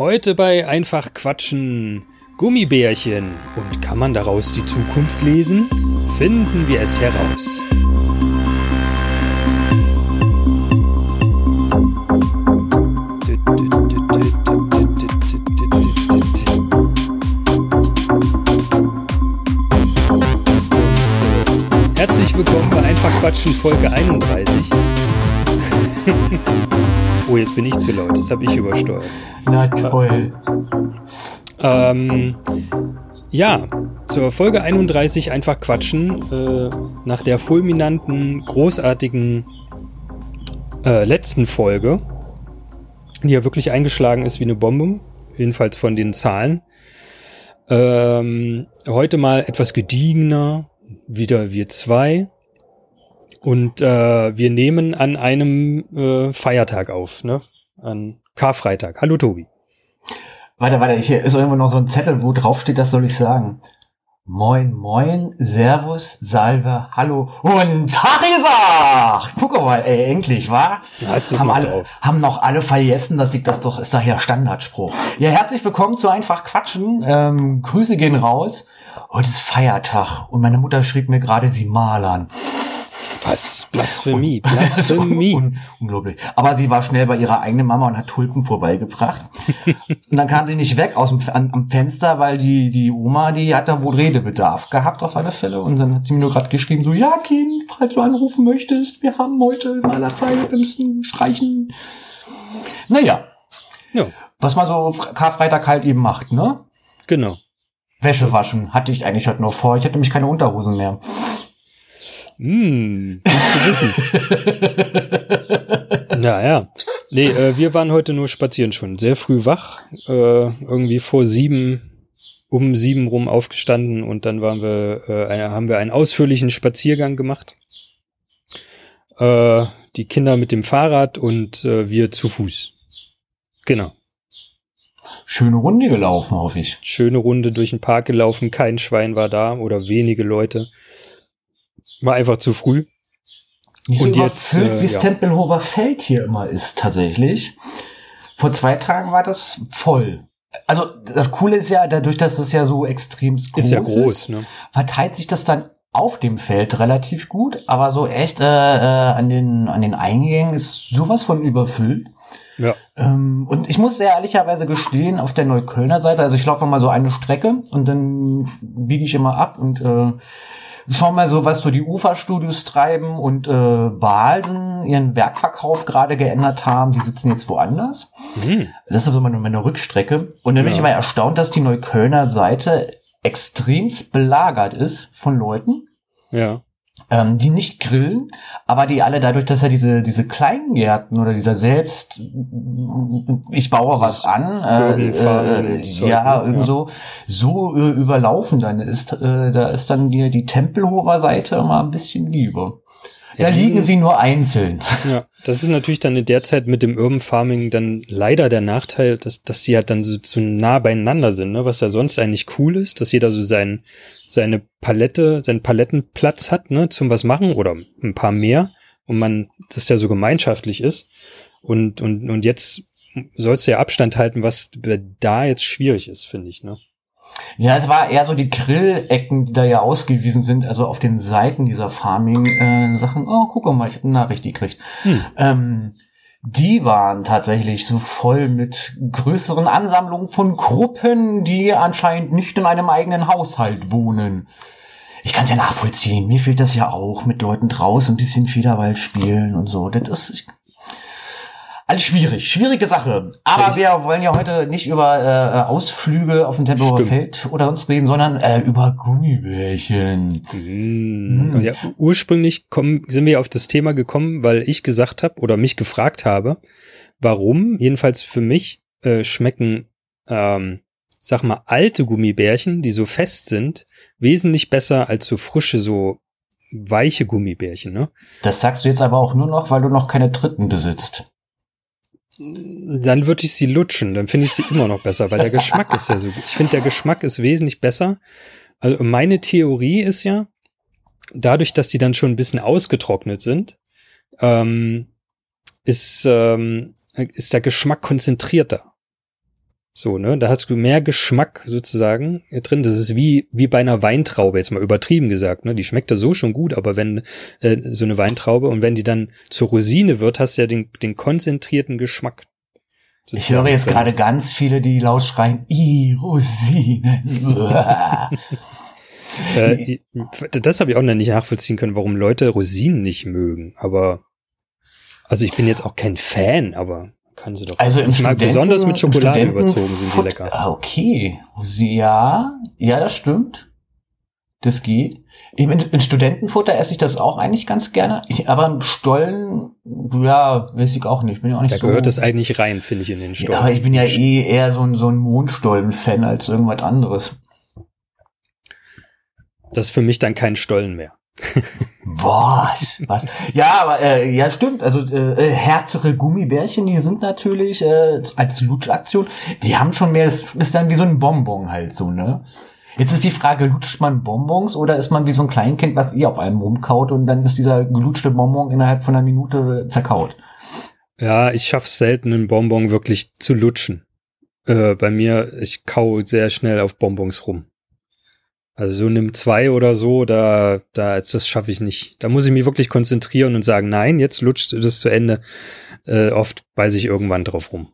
Heute bei Einfach Quatschen Gummibärchen. Und kann man daraus die Zukunft lesen? Finden wir es heraus. Herzlich willkommen bei Einfach Quatschen Folge 31. oh, jetzt bin ich zu laut, das habe ich übersteuert. Na toll. Ähm, ja, zur Folge 31 einfach quatschen. Äh, nach der fulminanten, großartigen äh, letzten Folge, die ja wirklich eingeschlagen ist wie eine Bombe, jedenfalls von den Zahlen. Ähm, heute mal etwas gediegener, wieder wir zwei. Und äh, wir nehmen an einem äh, Feiertag auf, ne? An Karfreitag. Hallo Tobi. Warte, warte, hier ist irgendwo noch so ein Zettel, wo drauf steht, das soll ich sagen. Moin, moin, Servus, Salve, Hallo und Tag gesagt! Guck mal, ey, endlich, wa? Das haben, noch alle, drauf. haben noch alle vergessen, dass ich das doch, ist ja Standardspruch. Ja, herzlich willkommen zu Einfach Quatschen. Ähm, Grüße gehen raus. Heute ist Feiertag und meine Mutter schrieb mir gerade, sie malern. Was? Blasphemie, Blasphemie. Un unglaublich. Aber sie war schnell bei ihrer eigenen Mama und hat Tulpen vorbeigebracht. und dann kam sie nicht weg aus dem an, am Fenster, weil die die Oma, die hat da wohl Redebedarf gehabt auf alle Fälle. Und dann hat sie mir nur gerade geschrieben, so, ja Kind, falls du anrufen möchtest, wir haben heute Malerzeit, wir müssen streichen. Naja, Ja, was man so Karfreitag halt eben macht, ne? genau. Wäsche waschen hatte ich eigentlich heute noch vor. Ich hatte nämlich keine Unterhosen mehr. Hm, gut zu wissen. naja. Nee, äh, wir waren heute nur spazieren schon. Sehr früh wach. Äh, irgendwie vor sieben, um sieben rum aufgestanden und dann waren wir, äh, eine, haben wir einen ausführlichen Spaziergang gemacht. Äh, die Kinder mit dem Fahrrad und äh, wir zu Fuß. Genau. Schöne Runde gelaufen, hoffe ich. Schöne Runde durch den Park gelaufen. Kein Schwein war da oder wenige Leute. War einfach zu früh. Nicht Und so jetzt, überfüllt, äh, wie es ja. Tempelhofer Feld hier immer ist, tatsächlich. Vor zwei Tagen war das voll. Also das Coole ist ja, dadurch, dass es ja so extrem groß Ist ist, ja groß, ne? verteilt sich das dann auf dem Feld relativ gut, aber so echt äh, äh, an, den, an den Eingängen ist sowas von überfüllt. Ja. Ähm, und ich muss sehr ehrlicherweise gestehen, auf der Neuköllner Seite, also ich laufe mal so eine Strecke und dann biege ich immer ab und äh, schau mal so, was so die Uferstudios treiben und äh, Balsen ihren Werkverkauf gerade geändert haben. Die sitzen jetzt woanders. Hm. Das ist aber immer nur meine Rückstrecke. Und dann bin Ja. ich immer erstaunt, dass die Neuköllner Seite extremst belagert ist von Leuten, Ja. Ähm, die nicht grillen, aber die alle dadurch, dass ja diese, diese Kleingärten oder dieser selbst, ich baue was an, äh, äh, ja, ne? irgend so, so äh, überlaufen dann ist, äh, da ist dann die, die Tempelhofer Seite immer ein bisschen lieber. Da liegen sie nur einzeln. Ja, das ist natürlich dann in der Zeit mit dem Urban Farming dann leider der Nachteil, dass, dass sie halt dann so zu nah beieinander sind, ne? was ja sonst eigentlich cool ist, dass jeder so sein, seine Palette, seinen Palettenplatz hat, ne, zum was machen oder ein paar mehr und man, das ja so gemeinschaftlich ist und, und, und jetzt sollst du ja Abstand halten, was da jetzt schwierig ist, finde ich, ne? Ja, es war eher so die Grillecken, die da ja ausgewiesen sind, also auf den Seiten dieser Farming-Sachen. oh, guck mal, ich habe eine Nachricht gekriegt. Hm. Ähm, die waren tatsächlich so voll mit größeren Ansammlungen von Gruppen, die anscheinend nicht in einem eigenen Haushalt wohnen. Ich kann es ja nachvollziehen. Mir fehlt das ja auch mit Leuten draußen ein bisschen Federwald spielen und so. Das ist ich, alles schwierig, schwierige Sache. Aber wir wollen ja heute nicht über äh, Ausflüge auf dem Tempelhofer. Feld oder uns reden, sondern äh, über Gummibärchen. Mm. Und ja, ursprünglich kommen, sind wir auf das Thema gekommen, weil ich gesagt habe oder mich gefragt habe, warum, jedenfalls für mich, äh, schmecken, ähm, sag mal, alte Gummibärchen, die so fest sind, wesentlich besser als so frische, so weiche Gummibärchen, ne? Das sagst du jetzt aber auch nur noch, weil du noch keine Dritten besitzt. Dann würde ich sie lutschen, dann finde ich sie immer noch besser, weil der Geschmack ist ja so, ich finde der Geschmack ist wesentlich besser. Also meine Theorie ist ja, dadurch, dass die dann schon ein bisschen ausgetrocknet sind, ähm, ist, ähm, ist der Geschmack konzentrierter. So, ne? Da hast du mehr Geschmack sozusagen drin. Das ist wie, wie bei einer Weintraube, jetzt mal übertrieben gesagt, ne? Die schmeckt da so schon gut, aber wenn äh, so eine Weintraube und wenn die dann zur Rosine wird, hast du ja den, den konzentrierten Geschmack. Ich höre jetzt gerade ganz viele, die laut schreien, i Rosinen. äh, das habe ich auch noch nicht nachvollziehen können, warum Leute Rosinen nicht mögen. Aber also ich bin jetzt auch kein Fan, aber kann sie doch. Also im mag besonders mit Schokolade überzogen sind die lecker. Ah, okay. Ja, ja, das stimmt. Das geht. In, in Studentenfutter esse ich das auch eigentlich ganz gerne. Ich, aber im Stollen, ja, weiß ich auch nicht. Bin ja auch nicht da so, gehört das eigentlich rein, finde ich, in den Stollen. Ja, aber ich bin ja eh eher so ein, so ein Mondstollen-Fan als irgendwas anderes. Das ist für mich dann kein Stollen mehr. Was? Was? Ja, aber äh, ja, stimmt. Also äh, äh, härtere Gummibärchen, die sind natürlich äh, als Lutschaktion, die haben schon mehr, das ist dann wie so ein Bonbon halt so, ne? Jetzt ist die Frage, lutscht man Bonbons oder ist man wie so ein Kleinkind, was eh auf einem rumkaut und dann ist dieser gelutschte Bonbon innerhalb von einer Minute zerkaut? Ja, ich schaff's selten, einen Bonbon wirklich zu lutschen. Äh, bei mir, ich kau sehr schnell auf Bonbons rum. Also so nimm zwei oder so, da, da, das schaffe ich nicht. Da muss ich mich wirklich konzentrieren und sagen, nein, jetzt lutscht das zu Ende. Äh, oft beiße ich irgendwann drauf rum.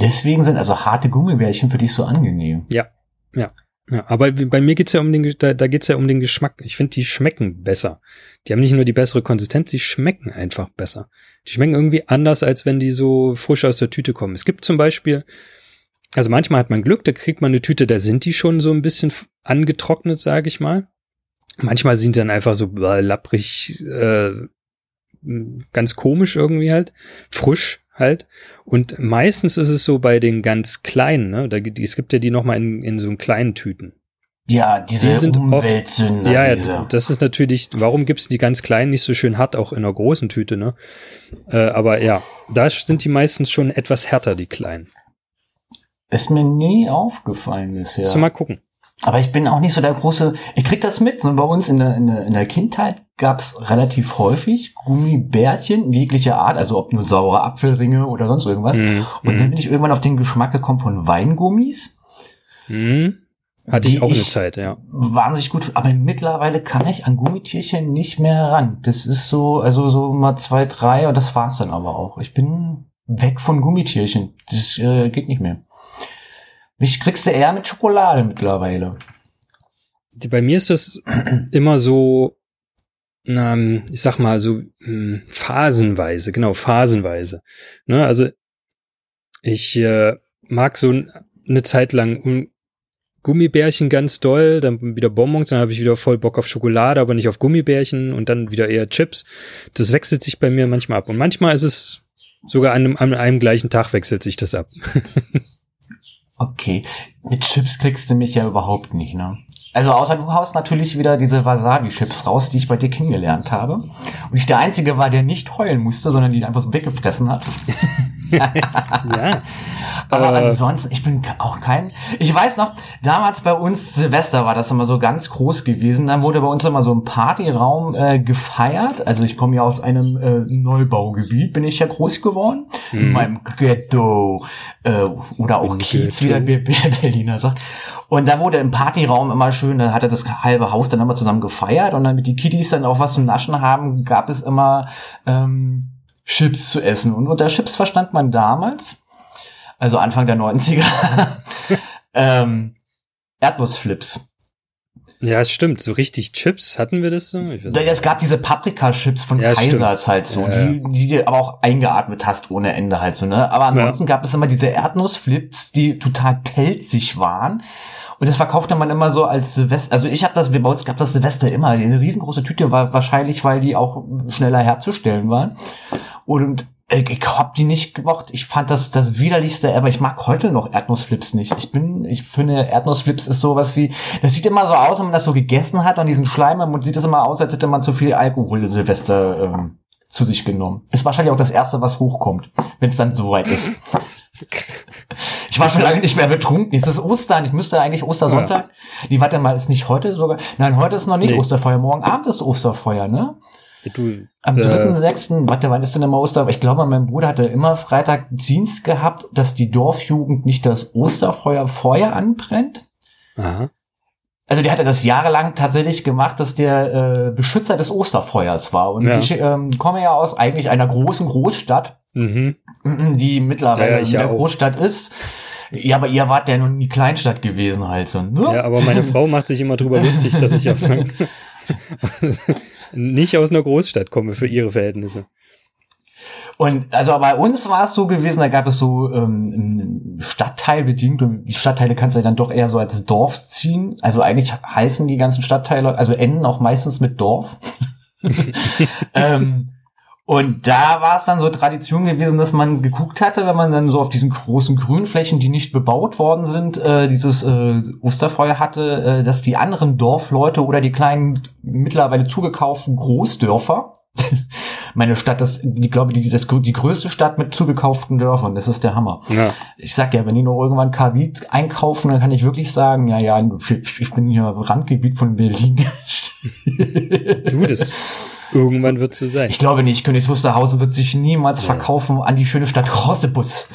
Deswegen sind also harte Gummibärchen für dich so angenehm. Ja, ja. Ja, aber bei mir geht's ja um den, da, da geht's ja um den Geschmack. Ich finde, die schmecken besser. Die haben nicht nur die bessere Konsistenz, die schmecken einfach besser. Die schmecken irgendwie anders, als wenn die so frisch aus der Tüte kommen. Es gibt zum Beispiel, also manchmal hat man Glück, da kriegt man eine Tüte, da sind die schon so ein bisschen angetrocknet, sage ich mal. Manchmal sind die dann einfach so lapprig, äh, ganz komisch irgendwie halt, frisch halt. Und meistens ist es so bei den ganz kleinen, ne? Da, es gibt ja die nochmal in, in so kleinen Tüten. Ja, diese die sind Umweltsünder. ja, diese. das ist natürlich, warum gibt's die ganz kleinen nicht so schön hart, auch in einer großen Tüte, ne? Äh, aber ja, da sind die meistens schon etwas härter, die kleinen. Ist mir nie aufgefallen bisher. Musst du mal gucken. Aber ich bin auch nicht so der große, ich krieg das mit, so bei uns in der, in der, in der Kindheit gab's relativ häufig Gummibärchen jeglicher Art, also ob nur saure Apfelringe oder sonst irgendwas. Mhm. Und dann bin ich irgendwann auf den Geschmack gekommen von Weingummis. Mhm. Hatte ich auch eine Zeit, ja. Wahnsinnig gut, aber mittlerweile kann ich an Gummitierchen nicht mehr ran. Das ist so, also so mal zwei, drei und das war's dann aber auch. Ich bin weg von Gummitierchen. Das äh, geht nicht mehr. Mich kriegst du eher mit Schokolade mittlerweile. Bei mir ist das immer so, ich sag mal so mh, phasenweise, genau, phasenweise. Ne, also ich äh, mag so eine Zeit lang Gummibärchen ganz doll, dann wieder Bonbons, dann habe ich wieder voll Bock auf Schokolade, aber nicht auf Gummibärchen und dann wieder eher Chips. Das wechselt sich bei mir manchmal ab. Und manchmal ist es sogar an einem, an einem gleichen Tag wechselt sich das ab. Okay, mit Chips kriegst du mich ja überhaupt nicht, ne? Also außer du haust natürlich wieder diese Wasabi-Chips raus, die ich bei dir kennengelernt habe. Und ich der Einzige war, der nicht heulen musste, sondern die einfach so weggefressen hat. ja. Aber Äh. ansonsten, ich bin auch kein. Ich weiß noch, damals bei uns Silvester war das immer so ganz groß gewesen. Dann wurde bei uns immer so ein Partyraum äh, gefeiert. Also ich komme ja aus einem äh, Neubaugebiet, bin ich ja groß geworden. In Mhm. meinem Ghetto. Äh, oder auch Kiez, wie der Ber- Berliner sagt. Und da wurde im Partyraum immer schön, da hatte das halbe Haus dann immer zusammen gefeiert. Und damit die Kiddies dann auch was zum Naschen haben, gab es immer ähm, Chips zu essen. Und unter Chips verstand man damals also Anfang der 90er, ähm, Erdnussflips. Ja, es stimmt. So richtig Chips hatten wir das so? Es gab diese Paprika-Chips von Ja, Kaisers stimmt. halt so, Ja, die, die du aber auch eingeatmet hast ohne Ende halt so, ne? Aber ansonsten gab es immer diese Erdnussflips, die total pelzig waren. Und das verkaufte man immer so als Silvester. Also ich habe das, wir bei uns gab das Silvester immer. Eine riesengroße Tüte war wahrscheinlich, weil die auch schneller herzustellen waren. Und äh, ich hab die nicht gemocht. Ich fand das das widerlichste ever. Ich mag heute noch Erdnussflips nicht. Ich bin, ich finde Erdnussflips ist sowas wie, das sieht immer so aus, wenn man das so gegessen hat und diesen Schleim im Mund sieht das immer aus, als hätte man zu viel Alkohol in Silvester ähm, zu sich genommen. Ist wahrscheinlich auch das erste, was hochkommt, wenn es dann soweit ist. Ich war schon lange nicht mehr betrunken. Es ist Ostern. Ich müsste eigentlich Ostersonntag. Nee, warte mal, ist nicht heute sogar? Nein, heute ist noch nicht Nee. Osterfeuer. Morgen Abend ist Osterfeuer, ne? Du, Am äh, 3.6., warte, wann ist denn immer Oster? Ich glaube, mein Bruder hatte immer Freitag Dienst gehabt, dass die Dorfjugend nicht das Osterfeuer vorher anbrennt. Aha. Also der hatte das jahrelang tatsächlich gemacht, dass der äh, Beschützer des Osterfeuers war. Und Ja. ich ähm, komme ja aus eigentlich einer großen Großstadt, Mhm. die mittlerweile Ja, eine ja auch. Großstadt ist. Ja, aber ihr wart ja nun die Kleinstadt gewesen halt so. Ne? Ja, aber meine Frau macht sich immer drüber lustig, dass ich einer, nicht aus einer Großstadt komme für ihre Verhältnisse. Und also bei uns war es so gewesen, da gab es so ähm, Stadtteilbedingt und die Stadtteile kannst du ja dann doch eher so als Dorf ziehen. Also eigentlich heißen die ganzen Stadtteile, also enden auch meistens mit Dorf. ähm, und da war es dann so Tradition gewesen, dass man geguckt hatte, wenn man dann so auf diesen großen Grünflächen, die nicht bebaut worden sind, äh, dieses äh, Osterfeuer hatte, äh, dass die anderen Dorfleute oder die kleinen mittlerweile zugekauften Großdörfer meine Stadt ist, die glaube die, das, die größte Stadt mit zugekauften Dörfern. Das ist der Hammer. Ja. Ich sag ja, wenn die noch irgendwann Kavit einkaufen, dann kann ich wirklich sagen, ja, ja, ich bin hier im Randgebiet von Berlin. Du, das irgendwann wird so sein. Ich glaube nicht, Königs Wusterhausen wird sich niemals Ja. verkaufen an die schöne Stadt Rossebus.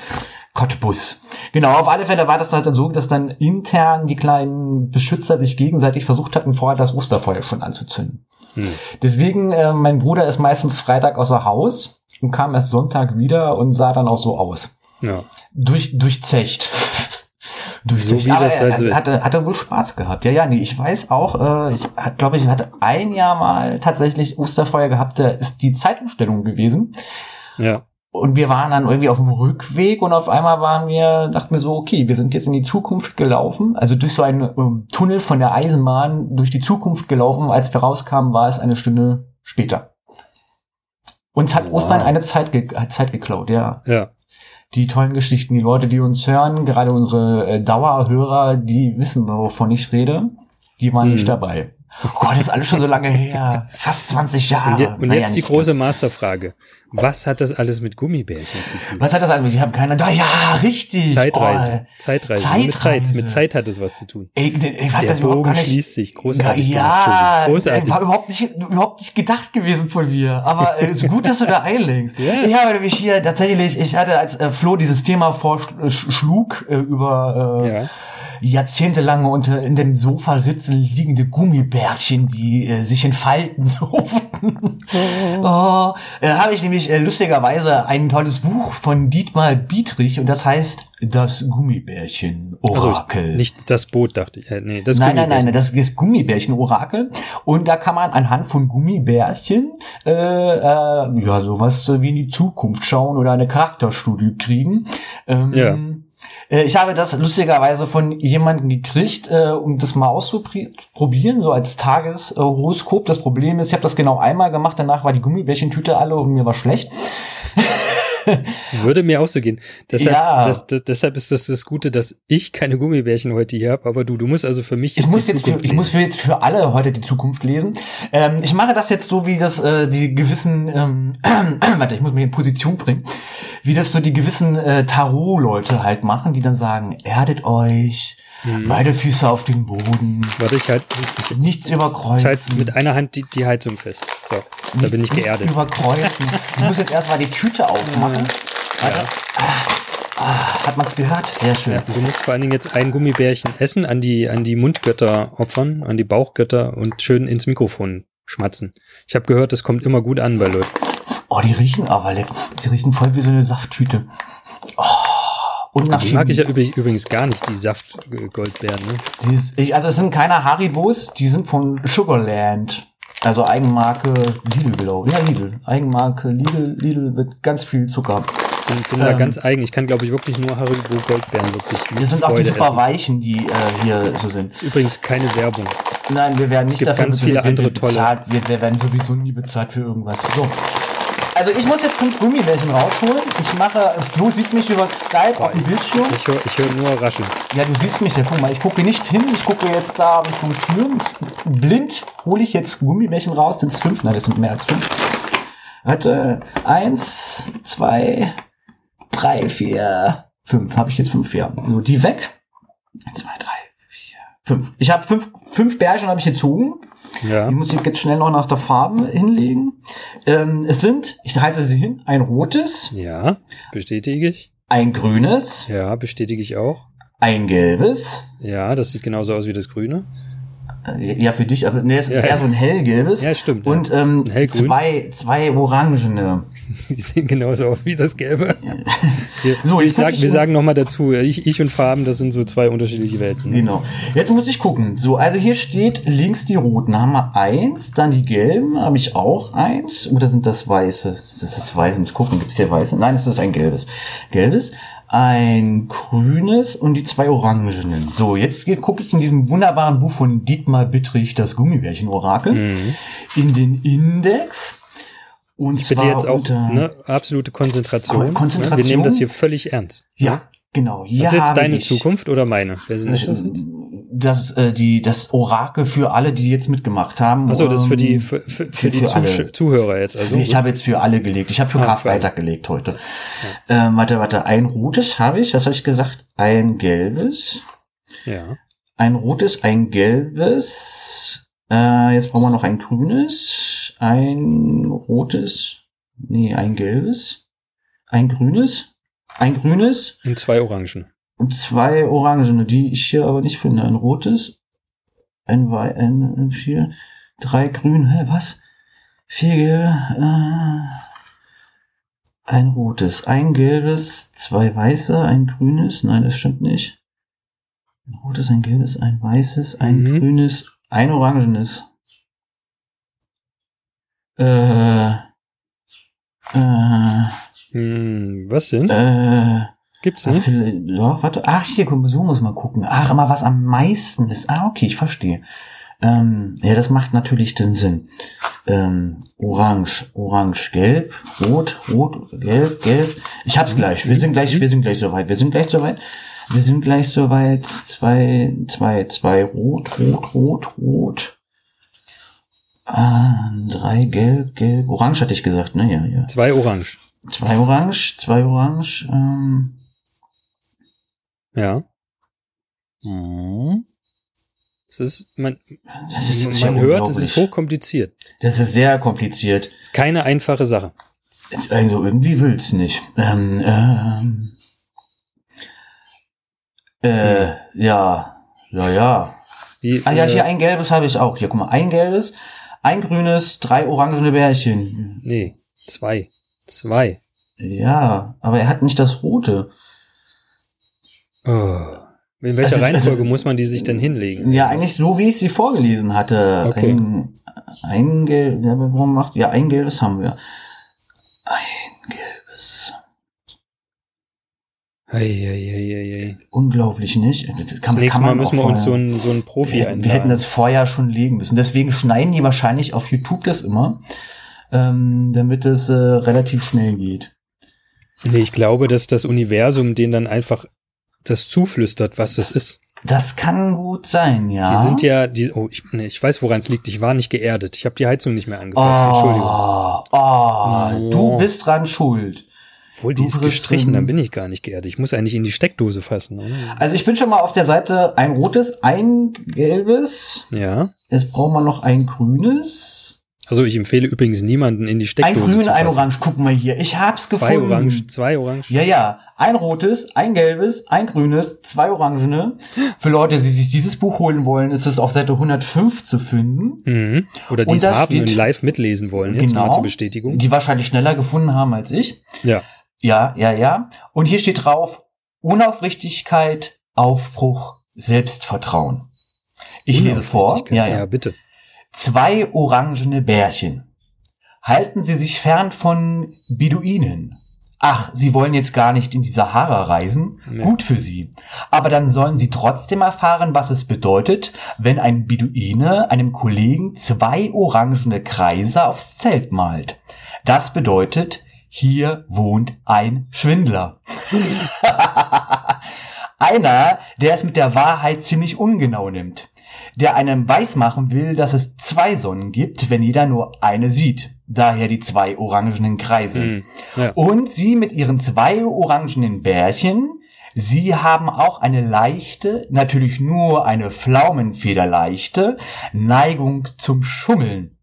Cottbus. Genau, auf alle Fälle war das halt dann so, dass dann intern die kleinen Beschützer sich gegenseitig versucht hatten, vorher das Osterfeuer schon anzuzünden. Hm. Deswegen, äh, mein Bruder ist meistens Freitag außer Haus und kam erst Sonntag wieder und sah dann auch so aus. Ja. Durch, durchzecht. Durchzecht. So wie Aber das er halt so ist. hatte, hatte wohl Spaß gehabt. Ja, ja, nee, ich weiß auch, äh, ich glaube, ich hatte ein Jahr mal tatsächlich Osterfeuer gehabt, da ist die Zeitumstellung gewesen. Ja. Und wir waren dann irgendwie auf dem Rückweg und auf einmal waren wir, dachten wir so, okay, wir sind jetzt in die Zukunft gelaufen, also durch so einen ähm, Tunnel von der Eisenbahn durch die Zukunft gelaufen. Als wir rauskamen, war es eine Stunde später. Uns hat Wow. Ostern eine Zeit, ge Zeit geklaut, ja. Ja. Die tollen Geschichten, die Leute, die uns hören, gerade unsere äh, Dauerhörer, die wissen, wovon ich rede, die waren Hm. nicht dabei. Oh Gott, das ist alles schon so lange her. Fast 20 Jahre. Und, je, und Naja, jetzt die große ganz. Masterfrage. Was hat das alles mit Gummibärchen zu tun? Was hat das eigentlich? Ich habe keine. Da, ja, richtig. Zeitreise. Oh, Zeitreise. Nur Mit Zeit. Zeitreise. Mit Zeit hat es was zu tun. ey, ich hatte Der das überhaupt Bogen nicht. schließt sich. Großartig ja. Großartig. war überhaupt nicht, überhaupt nicht gedacht gewesen von mir. Aber äh, gut, dass du da einlenkst. Ja. Ich habe nämlich hier tatsächlich, ich hatte als äh, Flo dieses Thema vorschlug äh, über äh, Ja. Jahrzehntelange unter in dem Sofaritzel liegende Gummibärchen, die äh, sich entfalten durften. oh, äh, habe ich nämlich äh, lustigerweise ein tolles Buch von Dietmar Bietrich und das heißt Das Gummibärchen Also Orakel. nicht das Boot, dachte ich. Äh, nee, das Nein, nein, nein, das ist Gummibärchen-Orakel. Und da kann man anhand von Gummibärchen äh, äh, ja sowas wie in die Zukunft schauen oder eine Charakterstudie kriegen. Ähm, Ja. Äh, Ich habe das lustigerweise von jemandem gekriegt, äh, um das mal auszuprobieren, so als Tageshoroskop. Das Problem ist, ich habe das genau einmal gemacht, danach war die Gummibärchentüte alle und mir war schlecht. Es würde mir auch so gehen. Deshalb, Ja. das, das, deshalb ist das das Gute, dass ich keine Gummibärchen heute hier habe, aber du, du musst also für mich Ich die muss jetzt für, ich muss für jetzt für alle heute die Zukunft lesen. Ähm, ich mache das jetzt so, wie das äh, die gewissen, ähm, warte, ich muss mich in Position bringen, wie das so die gewissen äh, Tarot-Leute halt machen, die dann sagen, erdet euch, Mhm. beide Füße auf den Boden, Warte, ich halt, ich, nichts ich überkreuzen. halte mit einer Hand die, die Heizung fest. So, da bin ich nichts geerdet. überkreuzen. Ich muss jetzt erstmal die Tüte aufmachen. Warte. Ah, ah, hat man's gehört? Sehr schön. Ja, du musst vor allen Dingen jetzt ein Gummibärchen essen, an die, an die Mundgötter opfern, an die Bauchgötter und schön ins Mikrofon schmatzen. Ich habe gehört, das kommt immer gut an bei Leuten. Oh, die riechen aber lecker. Die riechen voll wie so eine Safttüte. Oh, und nach Die mag ich ja übrigens gar nicht, die Saftgoldbeeren. Ne? Die ist- ich, also es sind keine Haribos, die sind von Sugarland. Also Eigenmarke Lidl, glaube ich. Ja, Lidl. Eigenmarke Lidl, Lidl mit ganz viel Zucker. Bin, bin da Ähm. ganz eigen. Ich kann, glaube ich, wirklich nur Haribo Goldbeeren wirklich Wir sind auch die Freude super essen. weichen, die äh, hier so sind. Ist übrigens keine Werbung. Nein, wir werden nicht gibt dafür ganz viele andere tolle. bezahlt. Wir, wir werden sowieso nie bezahlt für irgendwas. So. Also ich muss jetzt fünf Gummibärchen rausholen. Ich mache, Flo sieht mich über Skype auf dem Bildschirm. Ich höre hör nur Raschen. Ja, du siehst mich ja, guck mal, ich gucke nicht hin, ich gucke jetzt da Richtung Tür. Blind hole ich jetzt Gummibärchen raus, sind es fünf? Nein, das sind mehr als fünf. Warte, eins, zwei, drei, vier, fünf. Habe ich jetzt fünf, ja. So, die weg. Eins, zwei, drei, Fünf. Ich habe fünf, fünf Bärchen habe ich gezogen. Ja. Die muss ich jetzt schnell noch nach der Farbe hinlegen. Ähm, es sind, ich halte sie hin, ein rotes, Ja, bestätige ich. ein grünes, Ja, bestätige ich auch. ein gelbes. Ja, das sieht genauso aus wie das Grüne. Ja, für dich, aber nee, es ist Ja, eher ja. so ein hellgelbes. Ja, stimmt, ja. Und ähm, Ein hellgrün. zwei, zwei orangene. Die sehen genauso aus wie das Gelbe. Wir, So, ich jetzt guck sag, ich wir sagen nochmal dazu, ich, ich und Farben, das sind so zwei unterschiedliche Welten. ne? Genau. Jetzt muss ich gucken. So, also hier steht links die roten. Haben wir eins, dann die gelben, habe ich auch eins. Oder sind das weiße? Das ist das weiße. Muss gucken, gibt es hier weiße? Nein, das ist ein gelbes. Gelbes, ein grünes und die zwei orangenen. So, jetzt gucke ich in diesem wunderbaren Buch von Dietmar Bittrich, das Gummibärchen-Orakel, Mhm. in den Index. Und Bitte zwar jetzt auch ne, absolute Konzentration. Ko- Konzentration? Ne? Wir nehmen das hier völlig ernst. Ja, genau. Hier Das ist jetzt deine ich- Zukunft oder meine? Wer sind das jetzt? Das, äh, die, das Orakel für alle, die jetzt mitgemacht haben. Achso, das ist für die, Ähm, für, für, für für- die. Zusch- Zuhörer jetzt. Also, ich habe jetzt für alle gelegt. Ich habe für Ah, Karfreitag gelegt heute. Ähm, warte, warte. Ein rotes habe ich. Was habe ich gesagt? Ein gelbes. ja. Ein rotes, ein gelbes. Äh, jetzt brauchen wir noch ein grünes. Ein rotes. Nee, ein gelbes. Ein grünes. Ein grünes. Und zwei Orangen. Und zwei orangene, die ich hier aber nicht finde. Ein rotes, ein, Wei ein, ein vier, drei grün, hä, was? Vier gelbe, äh, ein rotes, ein gelbes, zwei weiße, ein grünes, nein, das stimmt nicht. Ein rotes, ein gelbes, ein weißes, ein Mhm. grünes, ein orangenes. Äh, äh, Hm, was denn? äh, Gibt's Ach, nicht? vielleicht- Ja, warte. Ach, hier, so muss man gucken. Ach, immer was am meisten ist. Ah, okay, ich verstehe. Ähm, ja, das macht natürlich den Sinn. Ähm, orange, orange, gelb, rot, rot, gelb, gelb. Ich hab's gleich. Wir sind gleich, wir sind gleich soweit. Wir sind gleich soweit. Wir sind gleich soweit. Zwei, zwei, zwei, rot, rot, rot, rot. Ah, drei, gelb, gelb, orange hatte ich gesagt, ne? Ja, ja. Zwei Orange. Zwei orange, zwei orange, ähm, Ja. Mhm. Es ist, man, Das ist- man hört, es ist hochkompliziert. Das ist sehr kompliziert. Es ist keine einfache Sache. Also irgendwie will's nicht. Ähm, ähm, äh, ja, ja, ja. Wie, Ah ja, äh, hier ein gelbes habe ich auch. Hier, guck mal, ein gelbes, ein grünes, drei orangene Bärchen. Nee, zwei. Zwei. Ja, aber er hat nicht das rote. Oh. In welcher ist- Reihenfolge also- muss man die sich denn hinlegen? Ja, eigentlich so, wie ich sie vorgelesen hatte. Okay. Ein, ein gelb, ja, aber warum macht, ja, ein gelbes haben wir. Ein gelbes. Eieieiei. Unglaublich nicht. Das Das nächste Mal müssen wir uns so einen, so einen Profi wir, einladen. wir hätten das vorher schon legen müssen. Deswegen schneiden die wahrscheinlich auf YouTube das immer, ähm, damit es äh, relativ schnell geht. Nee, ich glaube, dass das Universum denen dann einfach das zuflüstert, was das ist. Das kann gut sein, ja. Die sind ja, die, oh, ich, nee, ich weiß, woran es liegt. Ich war nicht geerdet. Ich habe die Heizung nicht mehr angefasst. Entschuldigung. Oh, oh, du Oh. bist dran schuld. Obwohl, die du ist gestrichen, dann bin ich gar nicht geerdet. Ich muss eigentlich in die Steckdose fassen. oder? Also ich bin schon mal auf der Seite ein rotes, ein gelbes. Ja. Jetzt brauchen wir noch ein grünes. Also ich empfehle übrigens niemanden in die Ein Steckdose grün, zu ein orange. Guck mal hier. Ich hab's Zwei gefunden. Orange, zwei Orange. Ja, ja. Ein rotes, ein gelbes, ein grünes, zwei orangene. Für Leute, die sich dieses Buch holen wollen, ist es auf Seite 105 zu finden. Mhm. Oder die es haben steht- und live mitlesen wollen. Jetzt Genau. mal zur Bestätigung. Die wahrscheinlich schneller gefunden haben als ich. Ja. Ja, ja, ja. Und hier steht drauf, Unaufrichtigkeit, Aufbruch, Selbstvertrauen. Ich lese vor. Ja, ja, ja. bitte. Zwei orangene Bärchen. Halten Sie sich fern von Beduinen. Ach, Sie wollen jetzt gar nicht in die Sahara reisen? Nee. Gut für Sie. Aber dann sollen Sie trotzdem erfahren, was es bedeutet, wenn ein Beduine einem Kollegen zwei orangene Kreise aufs Zelt malt. Das bedeutet, hier wohnt ein Schwindler. Einer, der es mit der Wahrheit ziemlich ungenau nimmt. Der einem weismachen will, dass es zwei Sonnen gibt, wenn jeder nur eine sieht. Daher die zwei orangenen Kreise. Mhm. Ja. Und sie mit ihren zwei orangenen Bärchen Sie haben auch eine leichte, natürlich nur eine Pflaumenfederleichte Neigung zum Schummeln,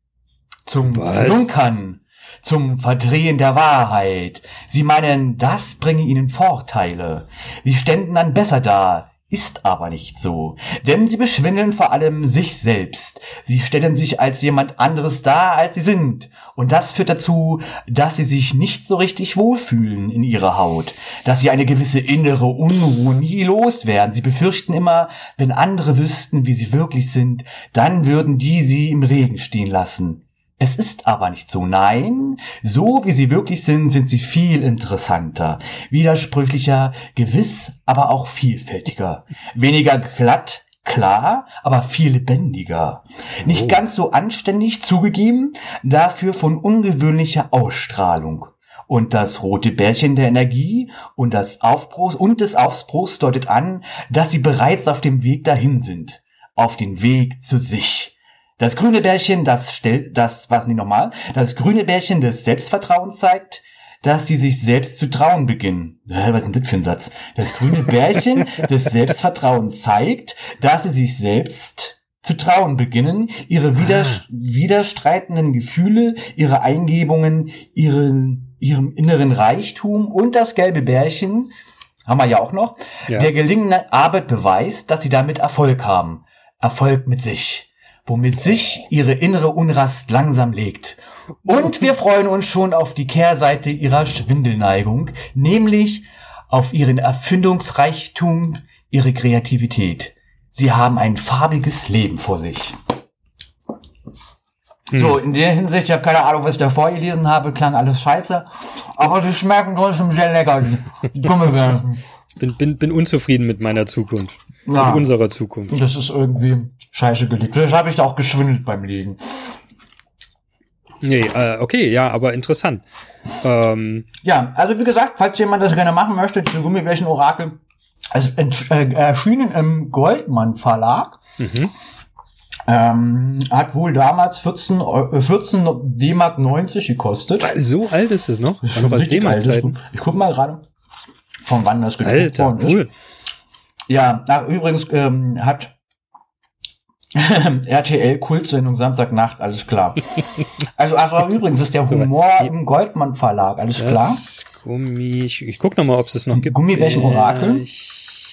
zum Was? Flunkern, zum Verdrehen der Wahrheit. Sie meinen, das bringe ihnen Vorteile. Sie ständen dann besser da, ist aber nicht so. Denn sie beschwindeln vor allem sich selbst. Sie stellen sich als jemand anderes dar, als sie sind. Und das führt dazu, dass sie sich nicht so richtig wohlfühlen in ihrer Haut. Dass sie eine gewisse innere Unruhe nie loswerden. Sie befürchten immer, wenn andere wüssten, wie sie wirklich sind, dann würden die sie im Regen stehen lassen. Es ist aber nicht so. Nein, so wie sie wirklich sind, sind sie viel interessanter, widersprüchlicher, gewiss, aber auch vielfältiger. Weniger glatt, klar, aber viel lebendiger. Nicht Oh. ganz so anständig zugegeben, dafür von ungewöhnlicher Ausstrahlung. Und das rote Bärchen der Energie und das Aufbruchs und des Aufbruchs deutet an, dass sie bereits auf dem Weg dahin sind. Auf den Weg zu sich. Das grüne Bärchen, das stellt, das, was nicht normal, das grüne Bärchen des Selbstvertrauens zeigt, dass sie sich selbst zu trauen beginnen. Was ist denn das für ein Satz? Das grüne Bärchen des Selbstvertrauens zeigt, dass sie sich selbst zu trauen beginnen, ihre widers widerstreitenden Gefühle, ihre Eingebungen, ihren, ihrem inneren Reichtum und das gelbe Bärchen, haben wir ja auch noch, Ja. der gelingenden Arbeit beweist, dass sie damit Erfolg haben. Erfolg mit sich womit sich ihre innere Unrast langsam legt. Und wir freuen uns schon auf die Kehrseite ihrer Schwindelneigung, nämlich auf ihren Erfindungsreichtum, ihre Kreativität. Sie haben ein farbiges Leben vor sich. So, in der Hinsicht, ich habe keine Ahnung, was ich da vorgelesen habe, klang alles scheiße, aber sie schmecken trotzdem sehr lecker, die Gummibärchen. Ich bin, bin, bin unzufrieden mit meiner Zukunft. Ja. Mit unserer Zukunft. Das ist irgendwie scheiße gelegt. Vielleicht habe ich da auch geschwindelt beim Legen. Nee, äh, okay, ja, aber interessant. Ähm, Ja, also wie gesagt, falls jemand das gerne machen möchte, diese Gummibärchen-Orakel, es ent- äh, erschienen im Goldmann Verlag. mhm. Ähm, hat wohl damals 14, Eu- äh, 14 D-Mark 90 gekostet. So alt ist es noch? Das ist noch aus. Ich guck mal gerade, von wann das gedruckt Alter, worden ist. cool. Ja, ach, übrigens ähm, hat RTL Kultsendung Samstagnacht, alles klar. also, also übrigens ist der Humor im Goldmann Verlag, alles klar. Das Gummi, ich, ich guck noch mal, ob es das noch gibt. Gummibärchen-Orakel?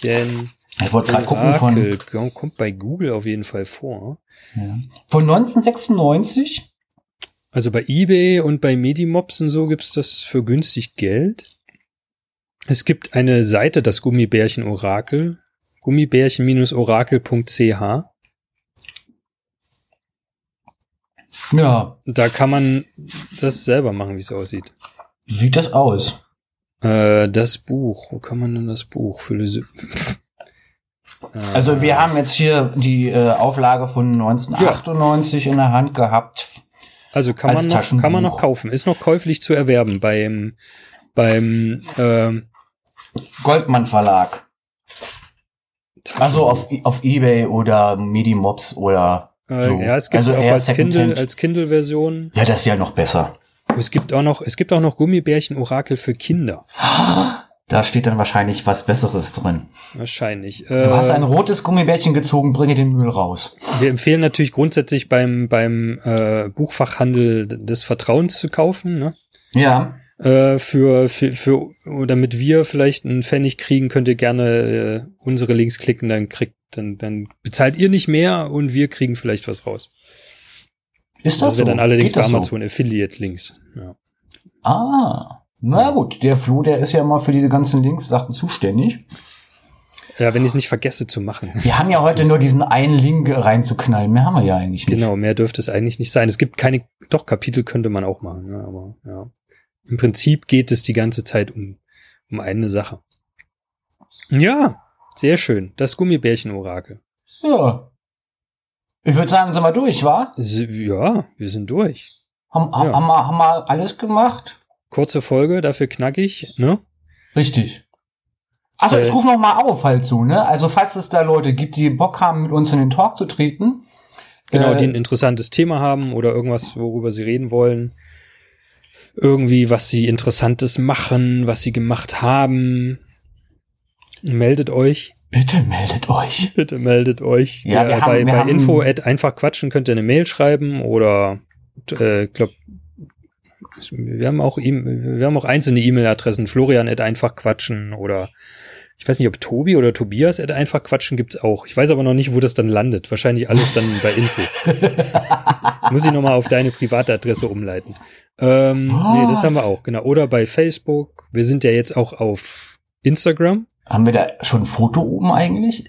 Bärchen Ich wollte gerade gucken von, Orakel. Kommt- Kommt bei Google auf jeden Fall vor. ja. von 1996. Also bei eBay und bei Medimobs und so gibt's das für günstig Geld. Es gibt eine Seite, das Gummibärchen Orakel. Gummibärchen-orakel.ch. Ja, Da kann man das selber machen, wie es aussieht. wie sieht das aus? Äh, das Buch. Wo kann man denn das Buch? Philosoph äh, Also wir haben jetzt hier die äh, Auflage von 1998 in der Hand gehabt. Also kann man, noch, kann man noch kaufen. Ist noch käuflich zu erwerben beim, beim ähm, Goldmann Verlag. Also auf, auf Ebay oder Medimobs oder äh, so. Ja, es gibt Also auch als Kindle, als Kindle-Version. Ja, das ist ja noch besser. Es gibt auch noch, es gibt auch noch Gummibärchen-Orakel für Kinder. Da steht dann wahrscheinlich was Besseres drin. Wahrscheinlich. Du hast Äh, ein rotes Gummibärchen gezogen, bringe den Müll raus. wir empfehlen natürlich grundsätzlich beim, beim äh, Buchfachhandel des Vertrauens zu kaufen, ne? Ja. Äh, für, für, für, damit wir vielleicht einen Pfennig kriegen, könnt ihr gerne äh, unsere Links klicken, dann kriegt, dann, dann bezahlt ihr nicht mehr und wir kriegen vielleicht was raus. Ist Das das so? wäre dann allerdings Geht bei das so? Amazon Affiliate-Links. Ja. Ah. Na gut, der Flo, der ist ja immer für diese ganzen Links-Sachen zuständig. ja, wenn ich es nicht vergesse zu machen. Wir haben ja heute nur diesen einen Link reinzuknallen. Mehr haben wir ja eigentlich nicht. Genau, mehr dürfte es eigentlich nicht sein. Es gibt keine, doch Kapitel könnte man auch machen, ne, aber ja. Im Prinzip geht es die ganze Zeit um, um eine Sache. Ja, sehr schön. Das Gummibärchen-Orakel. Ja. Ich würde sagen, sind wir durch, wa? Ja, wir sind durch. Haben, Ja. haben, wir, haben wir alles gemacht? Kurze Folge, dafür knackig, ne? Richtig. Also Äh, ich rufe noch mal auf halt so, ne? Also falls es da Leute gibt, die Bock haben, mit uns in den Talk zu treten. Genau, äh, die ein interessantes Thema haben oder irgendwas, worüber sie reden wollen. Irgendwie, was sie Interessantes machen, was sie gemacht haben. Meldet euch. Bitte meldet euch. Bitte meldet euch. Ja, wir haben- bei wir bei haben- info at einfach quatschen könnt ihr eine Mail schreiben oder äh, glaub, wir haben auch E- wir haben auch einzelne E-Mail-Adressen. Florian at einfach quatschen oder ich weiß nicht, ob Tobi oder Tobias at einfach quatschen gibt's auch. Ich weiß aber noch nicht, wo das dann landet. Wahrscheinlich alles dann bei Info. Muss ich nochmal auf deine private Adresse umleiten. Ähm, nee, das Was? haben wir auch, genau. Oder bei Facebook. Wir sind ja jetzt auch auf Instagram. Haben wir da schon ein Foto oben eigentlich?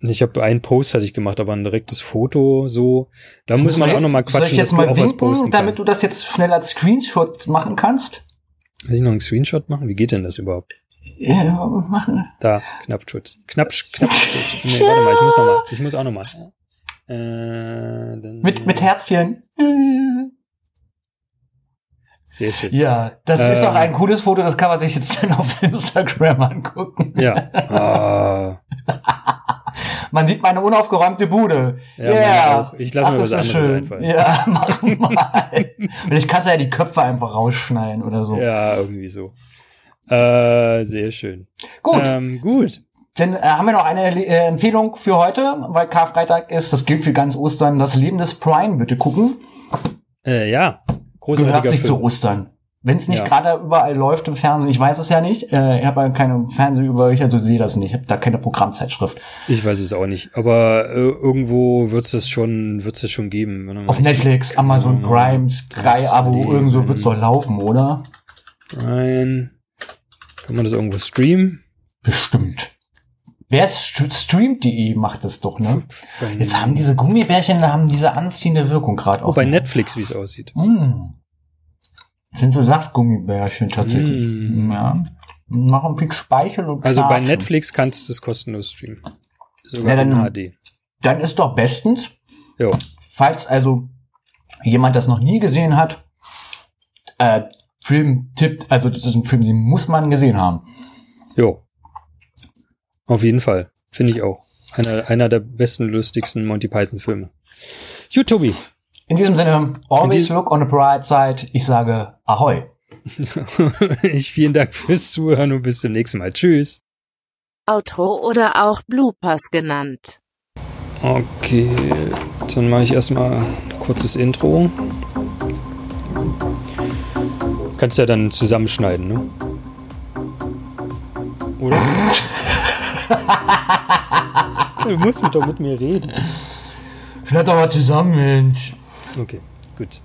Ich habe einen Post hatte ich gemacht, aber ein direktes Foto so. Da muss man Soll auch jetzt- noch mal Soll ich quatschen, jetzt dass mal du auch was winken, posten damit kannst. du das jetzt schnell als Screenshot machen kannst? Kann ich noch einen Screenshot machen? Wie geht denn das überhaupt? Ja, machen. Da, Knappschutz. Knapp, Knappschutz. Nee, warte mal, ich muss noch mal. Ich muss auch noch mal. Äh, dann, Mit, mit Herzchen. Sehr schön. Ja, das ist Ähm. doch ein cooles Foto, das kann man sich jetzt dann auf Instagram angucken. Ja. Ah, Man sieht meine unaufgeräumte Bude. Ja, Yeah. auch. Ich lasse mir was ist das anderes schön. einfallen. Ja, mach mal. Und ich kann ja die Köpfe einfach rausschneiden oder so. ja, irgendwie so. Äh, sehr schön. Gut, Ähm, gut. dann äh, haben wir noch eine äh, Empfehlung für heute, weil Karfreitag ist, das gilt für ganz Ostern, das Leben des Brian bitte gucken. Äh, ja. Gehört sich zu Film. Ostern. Wenn es nicht Ja. gerade überall läuft im Fernsehen, ich weiß es ja nicht, äh, ich habe ja keine Fernsehen über euch, also sehe das nicht, ich habe da keine Programmzeitschrift. Ich weiß es auch nicht. Aber äh, irgendwo wird es schon, wird's das schon geben. Auf Netflix, Amazon Genau. Prime, Sky Abo, Leben. irgendwo wird's doch laufen, oder? Nein. Kann man das irgendwo streamen? Bestimmt. Wer st streamt.de macht das doch, ne? Bei, Jetzt haben diese Gummibärchen, da haben diese anziehende Wirkung gerade oh, auf. bei. Netflix, wie es aussieht. Mm. Das sind so Saftgummibärchen tatsächlich. Mm. Ja. Machen viel Speichel und Also bei Knatschen. Netflix kannst du es kostenlos streamen. Sogar Ja, dann- in HD. Dann ist doch bestens. Jo. Falls also jemand das noch nie gesehen hat, äh, Film tippt, also das ist ein Film, den muss man gesehen haben. Jo. Auf jeden Fall. Finde ich auch. Einer, einer der besten, lustigsten Monty Python-Filme. Gut, Tobi. In diesem Sinne, always look on the bright side. Ich sage Ahoi. ich vielen Dank fürs Zuhören und bis zum nächsten Mal. Tschüss. Outro oder auch Bloopers genannt. Okay, dann mache ich erstmal ein kurzes Intro. Kannst ja dann zusammenschneiden, ne? Oder? du musst doch mit mir reden. Schneid doch mal zusammen, Mensch. Okay, gut.